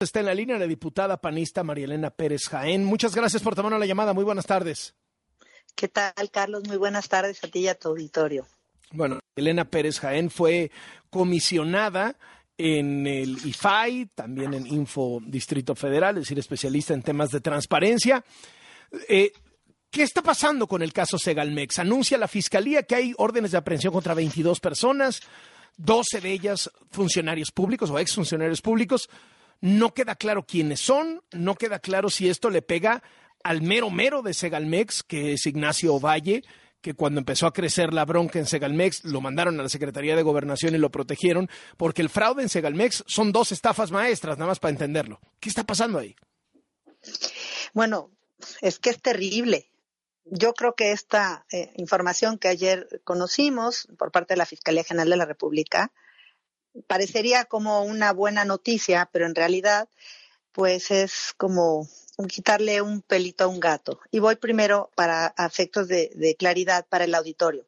Está en la línea la diputada panista María Elena Pérez Jaén. Muchas gracias por tomar la llamada. Muy buenas tardes. ¿Qué tal, Carlos? Muy buenas tardes a ti y a tu auditorio. Bueno, Elena Pérez Jaén fue comisionada en el IFAI, también en Info Distrito Federal, es decir, especialista en temas de transparencia. Eh, ¿Qué está pasando con el caso Segalmex? Anuncia la Fiscalía que hay órdenes de aprehensión contra 22 personas, 12 de ellas funcionarios públicos o exfuncionarios públicos. No queda claro quiénes son, no queda claro si esto le pega al mero mero de Segalmex, que es Ignacio Valle, que cuando empezó a crecer la bronca en Segalmex lo mandaron a la Secretaría de Gobernación y lo protegieron, porque el fraude en Segalmex son dos estafas maestras, nada más para entenderlo. ¿Qué está pasando ahí? Bueno, es que es terrible. Yo creo que esta eh, información que ayer conocimos por parte de la Fiscalía General de la República parecería como una buena noticia, pero en realidad, pues es como quitarle un pelito a un gato. Y voy primero para efectos de, claridad para el auditorio.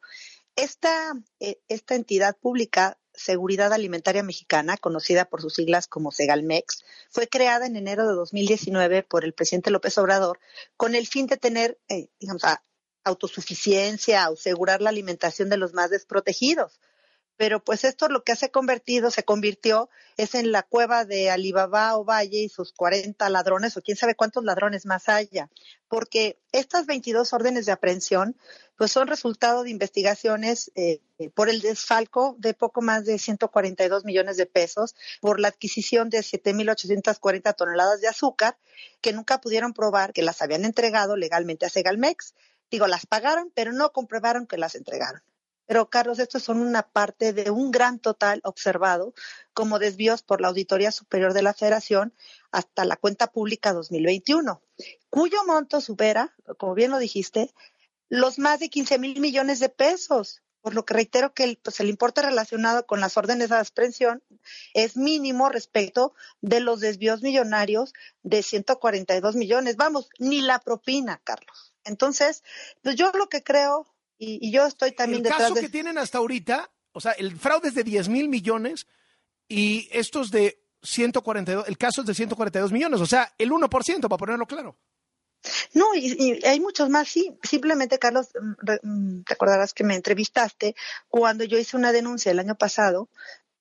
Esta, eh, esta entidad pública Seguridad Alimentaria Mexicana, conocida por sus siglas como Segalmex, fue creada en enero de 2019 por el presidente López Obrador con el fin de tener, eh, digamos, autosuficiencia, asegurar la alimentación de los más desprotegidos pero pues esto lo que se ha convertido, se convirtió, es en la cueva de Alibaba o Valle y sus 40 ladrones, o quién sabe cuántos ladrones más haya, porque estas 22 órdenes de aprehensión, pues son resultado de investigaciones eh, por el desfalco de poco más de 142 millones de pesos, por la adquisición de 7.840 toneladas de azúcar, que nunca pudieron probar que las habían entregado legalmente a Segalmex. Digo, las pagaron, pero no comprobaron que las entregaron. Pero, Carlos, estos son una parte de un gran total observado como desvíos por la Auditoría Superior de la Federación hasta la cuenta pública 2021, cuyo monto supera, como bien lo dijiste, los más de 15 mil millones de pesos. Por lo que reitero que el, pues, el importe relacionado con las órdenes de aprehensión es mínimo respecto de los desvíos millonarios de 142 millones. Vamos, ni la propina, Carlos. Entonces, pues yo lo que creo y, yo estoy también el caso que tienen hasta ahorita, o sea, el fraude es de 10 mil millones y estos de 142, el caso es de 142 millones, o sea, el 1%, para ponerlo claro. No, y, hay muchos más, sí. Simplemente, Carlos, mm, mm, te acordarás que me entrevistaste cuando yo hice una denuncia el año pasado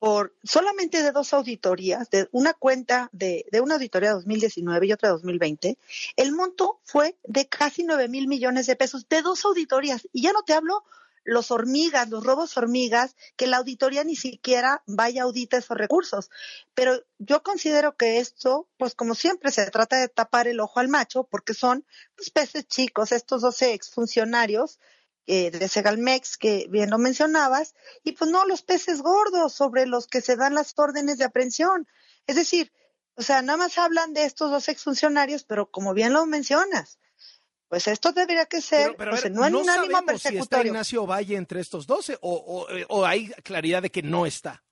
por solamente de dos auditorías, de una cuenta de, de una auditoría 2019 y otra 2020, el monto fue de casi 9 mil millones de pesos de dos auditorías. Y ya no te hablo los hormigas, los robos hormigas, que la auditoría ni siquiera vaya a auditar esos recursos. Pero yo considero que esto, pues como siempre, se trata de tapar el ojo al macho, porque son pues, peces chicos, estos 12 exfuncionarios eh, de Segalmex, que bien lo mencionabas, y pues no los peces gordos sobre los que se dan las órdenes de aprehensión. Es decir, o sea, nada más hablan de estos dos exfuncionarios, pero como bien lo mencionas, pues esto debería que ser pues, no, en un ánimo persecutorio. Si está Ignacio Valle entre estos 12 o, o hay claridad de que no está.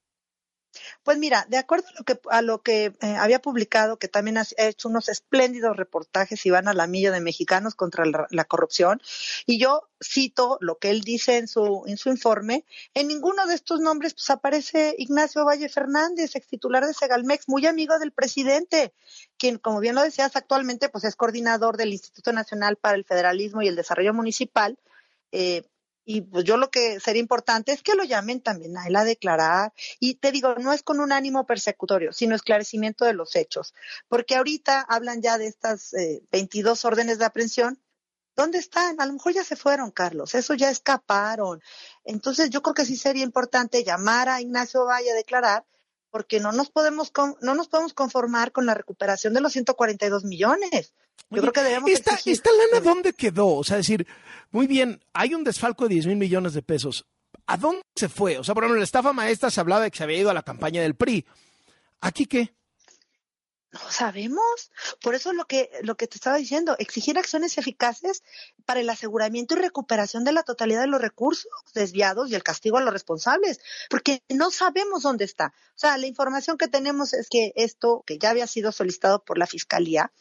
Pues mira, de acuerdo a lo que, a lo que eh, había publicado, que también ha hecho unos espléndidos reportajes y van de mexicanos contra la, corrupción, y yo cito lo que él dice en su, en su informe, en ninguno de estos nombres pues aparece Ignacio Valle Fernández, ex titular de Segalmex, muy amigo del presidente, quien, como bien lo decías, actualmente pues es coordinador del Instituto Nacional para el Federalismo y el Desarrollo Municipal, eh, y pues yo lo que sería importante es que lo llamen también a él a declarar. Y te digo, no es con un ánimo persecutorio, sino esclarecimiento de los hechos. Porque ahorita hablan ya de estas eh, 22 órdenes de aprehensión. ¿Dónde están? A lo mejor ya se fueron, Carlos. Eso ya escaparon. Entonces yo creo que sí sería importante llamar a Ignacio Valle a declarar porque no nos podemos no nos podemos conformar con la recuperación de los 142 millones. Yo creo que debemos esta, ¿Esta lana dónde quedó? O sea, decir, muy bien, hay un desfalco de 10 mil millones de pesos. ¿A dónde se fue? O sea, por ejemplo, la estafa maestra se hablaba de que se había ido a la campaña del PRI. ¿Aquí qué? No sabemos. Por eso lo que, lo que te estaba diciendo, exigir acciones eficaces para el aseguramiento y recuperación de la totalidad de los recursos desviados y el castigo a los responsables, porque no sabemos dónde está. O sea, la información que tenemos es que esto, que ya había sido solicitado por la Fiscalía,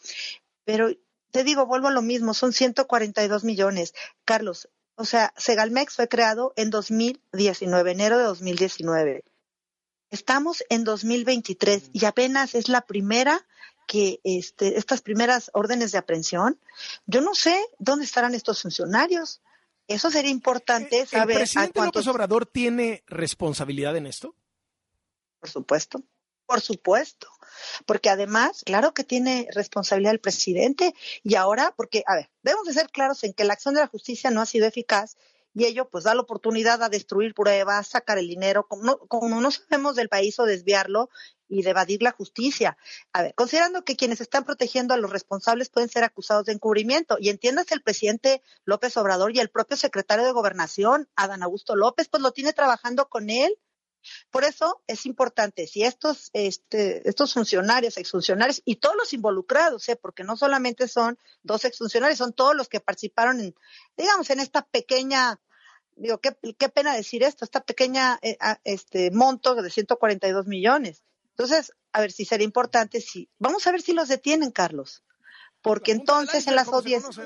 pero te digo, vuelvo a lo mismo, son 142 millones. Carlos, o sea, Segalmex fue creado en 2019, enero de 2019 Estamos en 2023 y apenas es la primera que este, estas primeras órdenes de aprehensión. Yo no sé dónde estarán estos funcionarios. Eso sería importante saber. ¿El presidente López Obrador tiene responsabilidad en esto? Por supuesto, por supuesto. Porque además, claro que tiene responsabilidad el presidente. Y ahora, porque, a ver, debemos de ser claros en que la acción de la justicia no ha sido eficaz y ello pues da la oportunidad a destruir pruebas, sacar el dinero, como no, como no sabemos del país o desviarlo y de evadir la justicia. A ver, considerando que quienes están protegiendo a los responsables pueden ser acusados de encubrimiento, y entiendas el presidente López Obrador y el propio secretario de Gobernación, Adán Augusto López, pues lo tiene trabajando con él. Por eso es importante, si estos, este, estos funcionarios, exfuncionarios y todos los involucrados, ¿eh? porque no solamente son dos exfuncionarios, son todos los que participaron en, digamos, en esta pequeña digo, qué, qué pena decir esto, esta pequeña eh, este monto de 142 millones. Entonces, a ver si sería importante, si vamos a ver si los detienen, Carlos, porque entonces en las audiencias,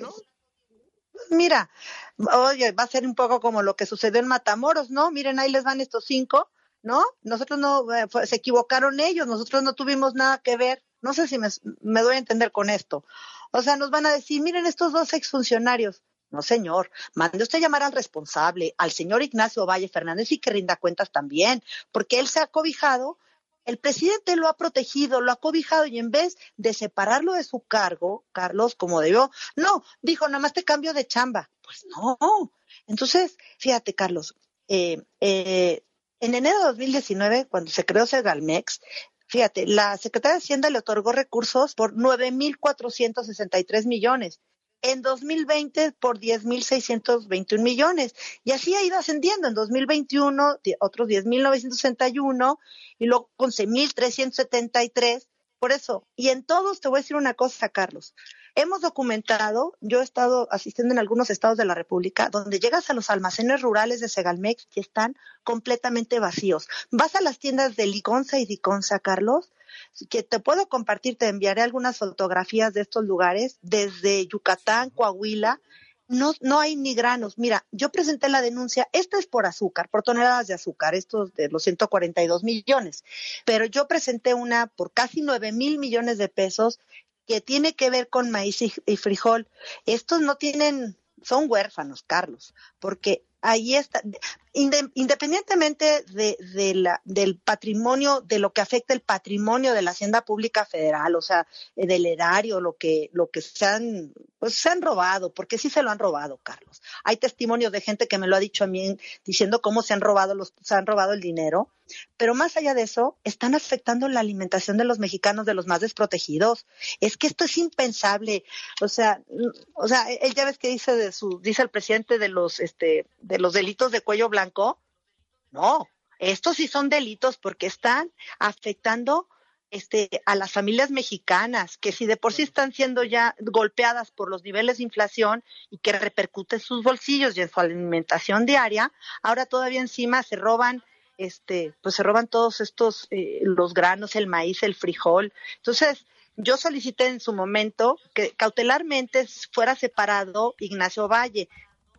mira, oye, va a ser un poco como lo que sucedió en Matamoros, ¿no? Miren, ahí les van estos cinco, ¿no? Nosotros no, eh, se equivocaron ellos, nosotros no tuvimos nada que ver. No sé si me, me doy a entender con esto. O sea, nos van a decir, miren estos dos exfuncionarios no, señor. Mande usted llamar al responsable, al señor Ignacio Valle Fernández y que rinda cuentas también, porque él se ha cobijado, el presidente lo ha protegido, lo ha cobijado y en vez de separarlo de su cargo, Carlos, como debió, no, dijo, nada más te cambio de chamba. Pues no. Entonces, fíjate, Carlos, eh, eh, en enero de 2019, cuando se creó Segalmex, fíjate, la Secretaría de Hacienda le otorgó recursos por 9.463 millones en 2020 por 10.621 millones. Y así ha ido ascendiendo. En 2021 otros 10.961 y luego 11.373. Por eso, y en todos te voy a decir una cosa, Carlos. Hemos documentado, yo he estado asistiendo en algunos estados de la República, donde llegas a los almacenes rurales de Segalmex y están completamente vacíos. Vas a las tiendas de Liconza y Diconza, Carlos, que te puedo compartir, te enviaré algunas fotografías de estos lugares, desde Yucatán, Coahuila, no, no hay ni granos. Mira, yo presenté la denuncia, esto es por azúcar, por toneladas de azúcar, estos de los 142 millones, pero yo presenté una por casi 9 mil millones de pesos que tiene que ver con maíz y frijol. Estos no tienen, son huérfanos, Carlos, porque ahí está, independientemente de, la, del patrimonio, de lo que afecta el patrimonio de la Hacienda Pública Federal, o sea, eh, del erario, lo que, lo que se han, pues se han robado, porque sí se lo han robado, Carlos. Hay testimonios de gente que me lo ha dicho a mí diciendo cómo se han robado los, se han robado el dinero, pero más allá de eso, están afectando la alimentación de los mexicanos, de los más desprotegidos. Es que esto es impensable. O sea, o sea, él ya ves que dice de su, dice el presidente de los, este, de los delitos de cuello blanco. No, estos sí son delitos porque están afectando este, a las familias mexicanas, que si de por sí están siendo ya golpeadas por los niveles de inflación y que repercute en sus bolsillos y en su alimentación diaria, ahora todavía encima se roban, este, pues se roban todos estos, eh, los granos, el maíz, el frijol. Entonces, yo solicité en su momento que cautelarmente fuera separado Ignacio Valle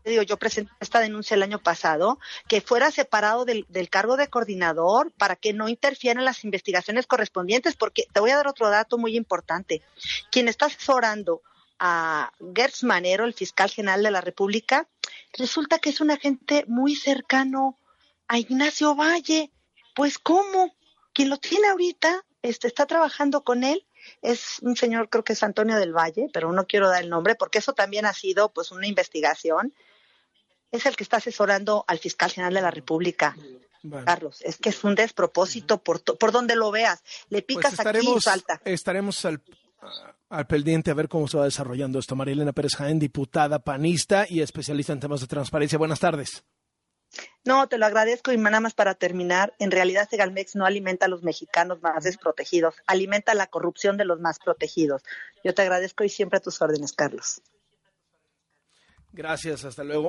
digo, yo presenté esta denuncia el año pasado, que fuera separado del, cargo de coordinador para que no interfieran las investigaciones correspondientes, porque te voy a dar otro dato muy importante. Quien está asesorando a Gertz Manero, el fiscal general de la República, resulta que es un agente muy cercano a Ignacio Valle. Pues, ¿cómo? Quien lo tiene ahorita este, está trabajando con él es un señor, creo que es Antonio del Valle, pero no quiero dar el nombre porque eso también ha sido pues una investigación es el que está asesorando al fiscal general de la República. Carlos, es que es un despropósito por, por donde lo veas. Le pues picas aquí y salta. Estaremos al, al pendiente a ver cómo se va desarrollando esto. Marilena Pérez Jaén, diputada panista y especialista en temas de transparencia. Buenas tardes. No, te lo agradezco y nada más para terminar, en realidad Segalmex no alimenta a los mexicanos más desprotegidos, alimenta la corrupción de los más protegidos. Yo te agradezco y siempre a tus órdenes, Carlos. Gracias, hasta luego.